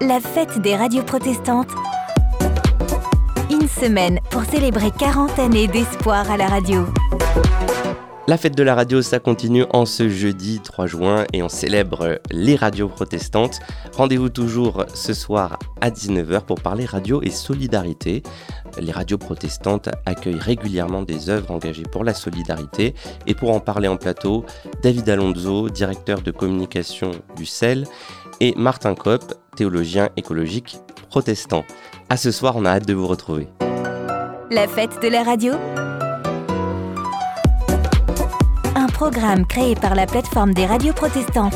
la fête des radios protestantes. Une semaine pour célébrer 40 années d'espoir à la radio. La fête de la radio, ça continue en ce jeudi 3 juin et on célèbre les radios protestantes. Rendez-vous toujours ce soir à 19h pour parler radio et solidarité. Les radios protestantes accueillent régulièrement des œuvres engagées pour la solidarité et pour en parler en plateau, David Alonso, directeur de communication du CEL, et Martin Kopp, théologien écologique protestant. À ce soir, on a hâte de vous retrouver. La fête de la radio Un programme créé par la plateforme des radios protestantes.